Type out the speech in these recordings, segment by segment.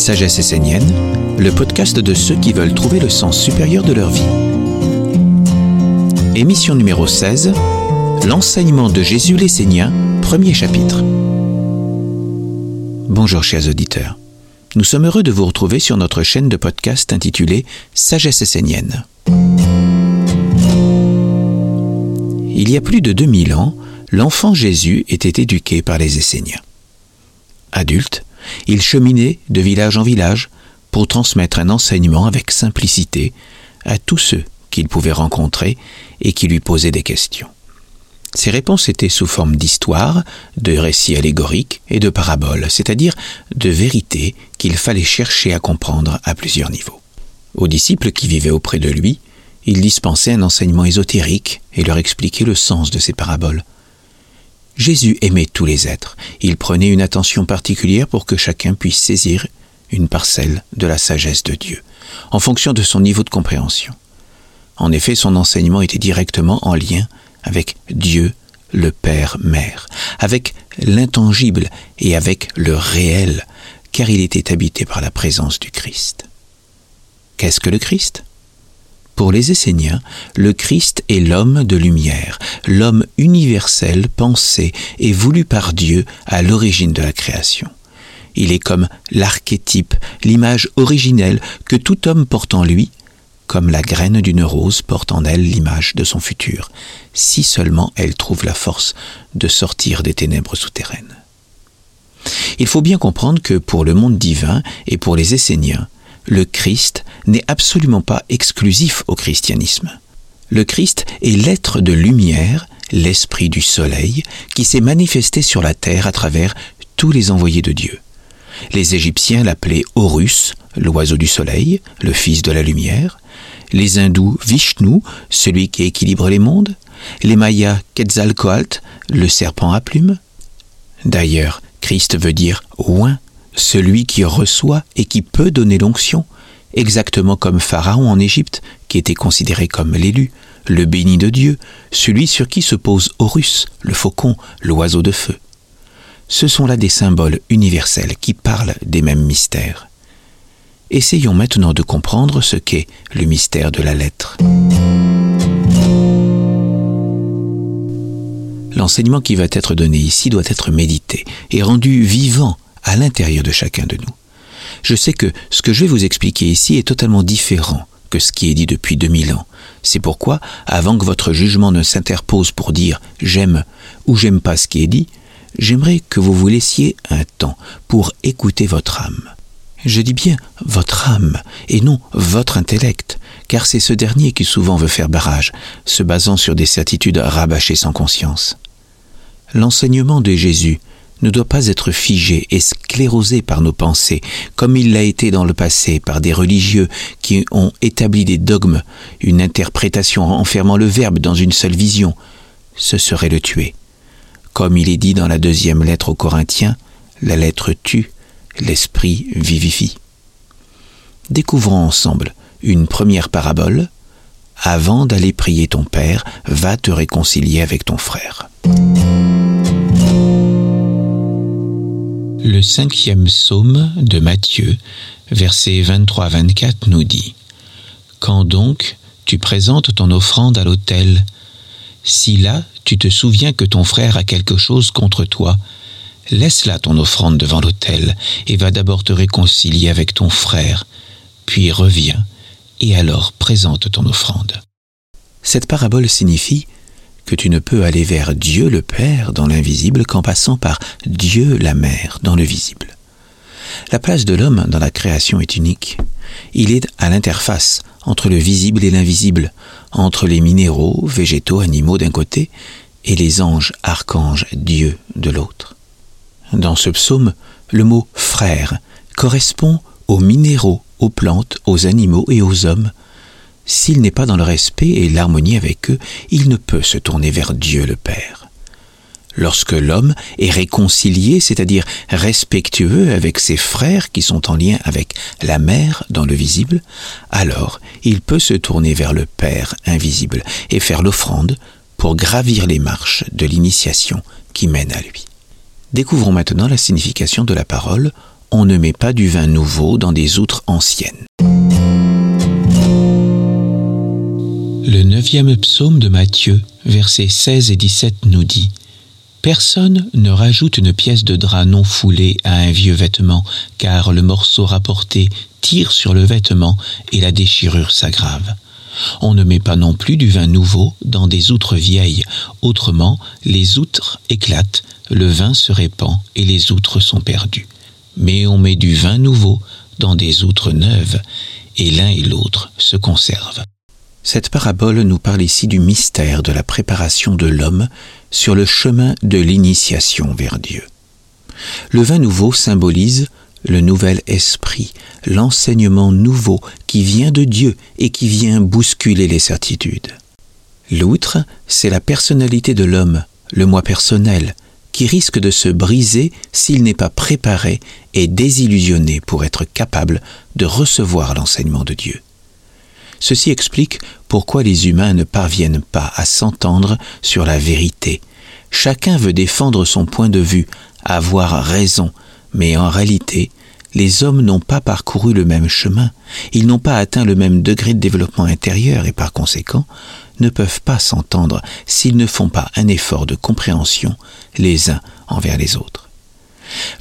Sagesse essénienne, le podcast de ceux qui veulent trouver le sens supérieur de leur vie. Émission numéro 16, L'enseignement de Jésus l'essénien, premier chapitre. Bonjour chers auditeurs. Nous sommes heureux de vous retrouver sur notre chaîne de podcast intitulée Sagesse essénienne. Il y a plus de 2000 ans, l'enfant Jésus était éduqué par les Esséniens. Adulte, il cheminait de village en village pour transmettre un enseignement avec simplicité à tous ceux qu'il pouvait rencontrer et qui lui posaient des questions. Ces réponses étaient sous forme d'histoires, de récits allégoriques et de paraboles, c'est-à-dire de vérités qu'il fallait chercher à comprendre à plusieurs niveaux. Aux disciples qui vivaient auprès de lui, il dispensait un enseignement ésotérique et leur expliquait le sens de ces paraboles. Jésus aimait tous les êtres. Il prenait une attention particulière pour que chacun puisse saisir une parcelle de la sagesse de Dieu, en fonction de son niveau de compréhension. En effet, son enseignement était directement en lien avec Dieu, le Père Mère, avec l'intangible et avec le réel, car il était habité par la présence du Christ. Qu'est-ce que le Christ? Pour les Esséniens, le Christ est l'homme de lumière, l'homme universel pensé et voulu par Dieu à l'origine de la création. Il est comme l'archétype, l'image originelle que tout homme porte en lui, comme la graine d'une rose porte en elle l'image de son futur, si seulement elle trouve la force de sortir des ténèbres souterraines. Il faut bien comprendre que pour le monde divin et pour les Esséniens, le Christ n'est absolument pas exclusif au christianisme. Le Christ est l'être de lumière, l'esprit du soleil, qui s'est manifesté sur la terre à travers tous les envoyés de Dieu. Les Égyptiens l'appelaient Horus, l'oiseau du soleil, le fils de la lumière. Les hindous, Vishnu, celui qui équilibre les mondes. Les Mayas, Quetzalcoatl, le serpent à plumes. D'ailleurs, Christ veut dire oin, celui qui reçoit et qui peut donner l'onction, exactement comme Pharaon en Égypte, qui était considéré comme l'élu, le béni de Dieu, celui sur qui se pose Horus, le faucon, l'oiseau de feu. Ce sont là des symboles universels qui parlent des mêmes mystères. Essayons maintenant de comprendre ce qu'est le mystère de la lettre. L'enseignement qui va être donné ici doit être médité et rendu vivant à l'intérieur de chacun de nous. Je sais que ce que je vais vous expliquer ici est totalement différent que ce qui est dit depuis 2000 ans. C'est pourquoi, avant que votre jugement ne s'interpose pour dire j'aime ou j'aime pas ce qui est dit, j'aimerais que vous vous laissiez un temps pour écouter votre âme. Je dis bien votre âme et non votre intellect, car c'est ce dernier qui souvent veut faire barrage, se basant sur des certitudes rabâchées sans conscience. L'enseignement de Jésus ne doit pas être figé et sclérosé par nos pensées, comme il l'a été dans le passé par des religieux qui ont établi des dogmes, une interprétation enfermant le Verbe dans une seule vision. Ce serait le tuer. Comme il est dit dans la deuxième lettre aux Corinthiens, la lettre tue, l'esprit vivifie. Découvrons ensemble une première parabole. Avant d'aller prier ton Père, va te réconcilier avec ton frère. Le cinquième psaume de Matthieu, versets 23-24, nous dit Quand donc tu présentes ton offrande à l'autel, si là tu te souviens que ton frère a quelque chose contre toi, laisse là ton offrande devant l'autel et va d'abord te réconcilier avec ton frère, puis reviens et alors présente ton offrande. Cette parabole signifie tu ne peux aller vers Dieu le Père dans l'invisible qu'en passant par Dieu la Mère dans le visible. La place de l'homme dans la création est unique. Il est à l'interface entre le visible et l'invisible, entre les minéraux, végétaux, animaux d'un côté, et les anges, archanges, Dieu de l'autre. Dans ce psaume, le mot frère correspond aux minéraux, aux plantes, aux animaux et aux hommes, s'il n'est pas dans le respect et l'harmonie avec eux, il ne peut se tourner vers Dieu le Père. Lorsque l'homme est réconcilié, c'est-à-dire respectueux avec ses frères qui sont en lien avec la mère dans le visible, alors il peut se tourner vers le Père invisible et faire l'offrande pour gravir les marches de l'initiation qui mène à lui. Découvrons maintenant la signification de la parole on ne met pas du vin nouveau dans des outres anciennes. Le neuvième psaume de Matthieu, versets 16 et 17 nous dit Personne ne rajoute une pièce de drap non foulée à un vieux vêtement, car le morceau rapporté tire sur le vêtement et la déchirure s'aggrave. On ne met pas non plus du vin nouveau dans des outres vieilles, autrement les outres éclatent, le vin se répand et les outres sont perdues. Mais on met du vin nouveau dans des outres neuves, et l'un et l'autre se conservent. Cette parabole nous parle ici du mystère de la préparation de l'homme sur le chemin de l'initiation vers Dieu. Le vin nouveau symbolise le nouvel esprit, l'enseignement nouveau qui vient de Dieu et qui vient bousculer les certitudes. L'outre, c'est la personnalité de l'homme, le moi personnel, qui risque de se briser s'il n'est pas préparé et désillusionné pour être capable de recevoir l'enseignement de Dieu. Ceci explique pourquoi les humains ne parviennent pas à s'entendre sur la vérité. Chacun veut défendre son point de vue, avoir raison, mais en réalité, les hommes n'ont pas parcouru le même chemin, ils n'ont pas atteint le même degré de développement intérieur et par conséquent ne peuvent pas s'entendre s'ils ne font pas un effort de compréhension les uns envers les autres.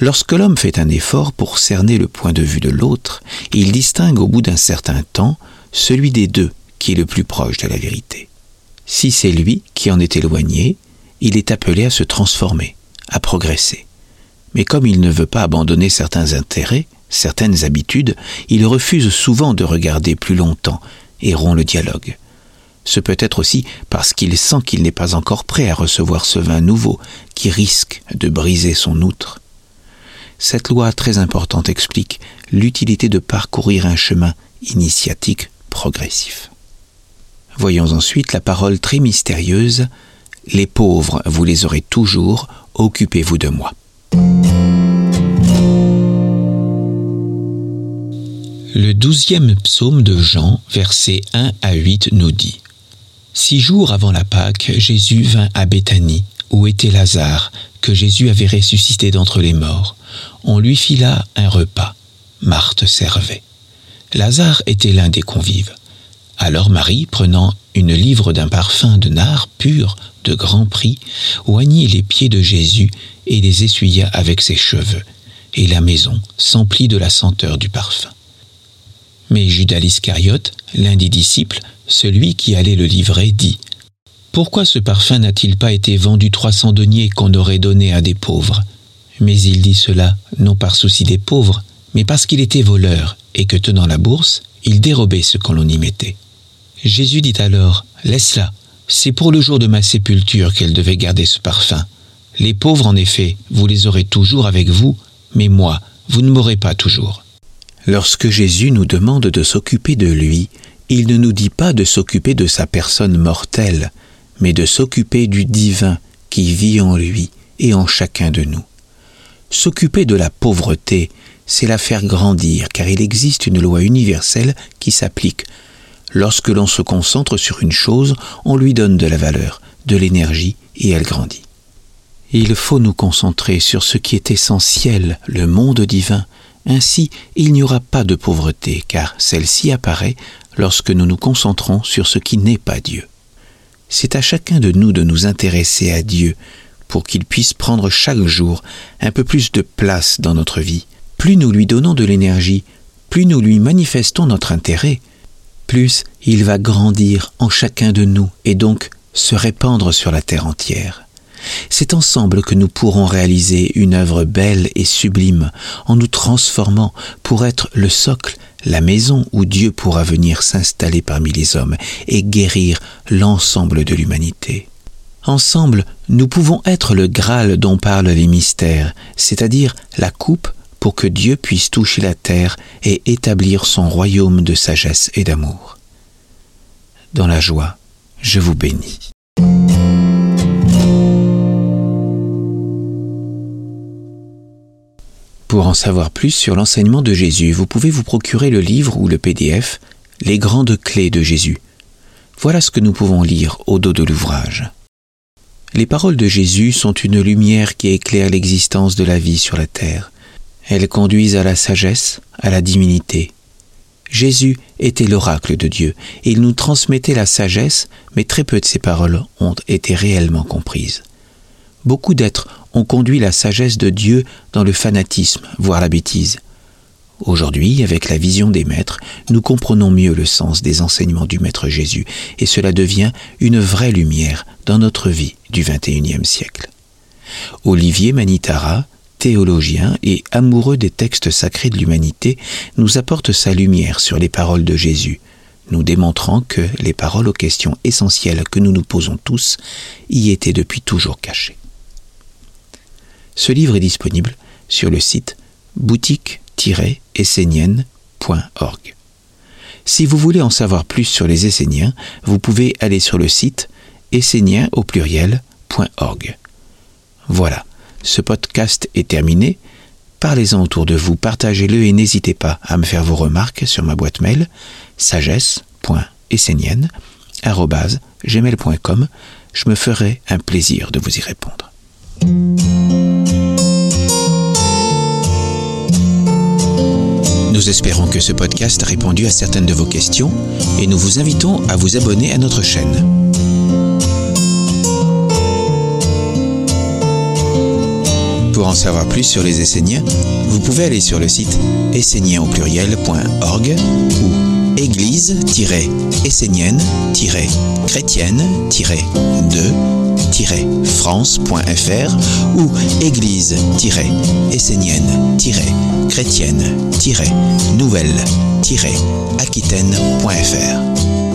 Lorsque l'homme fait un effort pour cerner le point de vue de l'autre, il distingue au bout d'un certain temps celui des deux qui est le plus proche de la vérité. Si c'est lui qui en est éloigné, il est appelé à se transformer, à progresser. Mais comme il ne veut pas abandonner certains intérêts, certaines habitudes, il refuse souvent de regarder plus longtemps et rompt le dialogue. Ce peut être aussi parce qu'il sent qu'il n'est pas encore prêt à recevoir ce vin nouveau qui risque de briser son outre. Cette loi très importante explique l'utilité de parcourir un chemin initiatique Voyons ensuite la parole très mystérieuse Les pauvres, vous les aurez toujours, occupez-vous de moi. Le douzième psaume de Jean, versets 1 à 8, nous dit Six jours avant la Pâque, Jésus vint à Béthanie, où était Lazare, que Jésus avait ressuscité d'entre les morts. On lui fit là un repas. Marthe servait. Lazare était l'un des convives. Alors Marie, prenant une livre d'un parfum de nard pur de grand prix, oignit les pieds de Jésus et les essuya avec ses cheveux, et la maison s'emplit de la senteur du parfum. Mais Judas Iscariote, l'un des disciples, celui qui allait le livrer, dit Pourquoi ce parfum n'a-t-il pas été vendu trois cents deniers qu'on aurait donné à des pauvres? Mais il dit cela non par souci des pauvres, mais parce qu'il était voleur et que tenant la bourse, il dérobait ce qu'on y mettait. Jésus dit alors Laisse-la, c'est pour le jour de ma sépulture qu'elle devait garder ce parfum. Les pauvres, en effet, vous les aurez toujours avec vous, mais moi, vous ne m'aurez pas toujours. Lorsque Jésus nous demande de s'occuper de lui, il ne nous dit pas de s'occuper de sa personne mortelle, mais de s'occuper du divin qui vit en lui et en chacun de nous. S'occuper de la pauvreté, c'est la faire grandir, car il existe une loi universelle qui s'applique. Lorsque l'on se concentre sur une chose, on lui donne de la valeur, de l'énergie, et elle grandit. Il faut nous concentrer sur ce qui est essentiel, le monde divin, ainsi, il n'y aura pas de pauvreté, car celle-ci apparaît lorsque nous nous concentrons sur ce qui n'est pas Dieu. C'est à chacun de nous de nous intéresser à Dieu pour qu'il puisse prendre chaque jour un peu plus de place dans notre vie. Plus nous lui donnons de l'énergie, plus nous lui manifestons notre intérêt, plus il va grandir en chacun de nous et donc se répandre sur la terre entière. C'est ensemble que nous pourrons réaliser une œuvre belle et sublime en nous transformant pour être le socle, la maison où Dieu pourra venir s'installer parmi les hommes et guérir l'ensemble de l'humanité. Ensemble, nous pouvons être le Graal dont parlent les mystères, c'est-à-dire la coupe pour que Dieu puisse toucher la terre et établir son royaume de sagesse et d'amour. Dans la joie, je vous bénis. Pour en savoir plus sur l'enseignement de Jésus, vous pouvez vous procurer le livre ou le PDF Les grandes clés de Jésus. Voilà ce que nous pouvons lire au dos de l'ouvrage. Les paroles de Jésus sont une lumière qui éclaire l'existence de la vie sur la terre. Elles conduisent à la sagesse, à la divinité. Jésus était l'oracle de Dieu, il nous transmettait la sagesse, mais très peu de ses paroles ont été réellement comprises. Beaucoup d'êtres ont conduit la sagesse de Dieu dans le fanatisme, voire la bêtise. Aujourd'hui, avec la vision des maîtres, nous comprenons mieux le sens des enseignements du Maître Jésus, et cela devient une vraie lumière dans notre vie du XXIe siècle. Olivier Manitara, théologien et amoureux des textes sacrés de l'humanité, nous apporte sa lumière sur les paroles de Jésus, nous démontrant que les paroles aux questions essentielles que nous nous posons tous y étaient depuis toujours cachées. Ce livre est disponible sur le site boutique-essénienne.org. Si vous voulez en savoir plus sur les Esséniens, vous pouvez aller sur le site essénien au pluriel.org. Voilà, ce podcast est terminé. Parlez-en autour de vous, partagez-le et n'hésitez pas à me faire vos remarques sur ma boîte mail sagesse.essénienne.gmail.com. Je me ferai un plaisir de vous y répondre. Nous espérons que ce podcast a répondu à certaines de vos questions et nous vous invitons à vous abonner à notre chaîne. Pour en savoir plus sur les Esséniens, vous pouvez aller sur le site essénien au pluriel.org ou église-essénienne-chrétienne-de-france.fr ou église-essénienne-chrétienne-nouvelle-aquitaine.fr.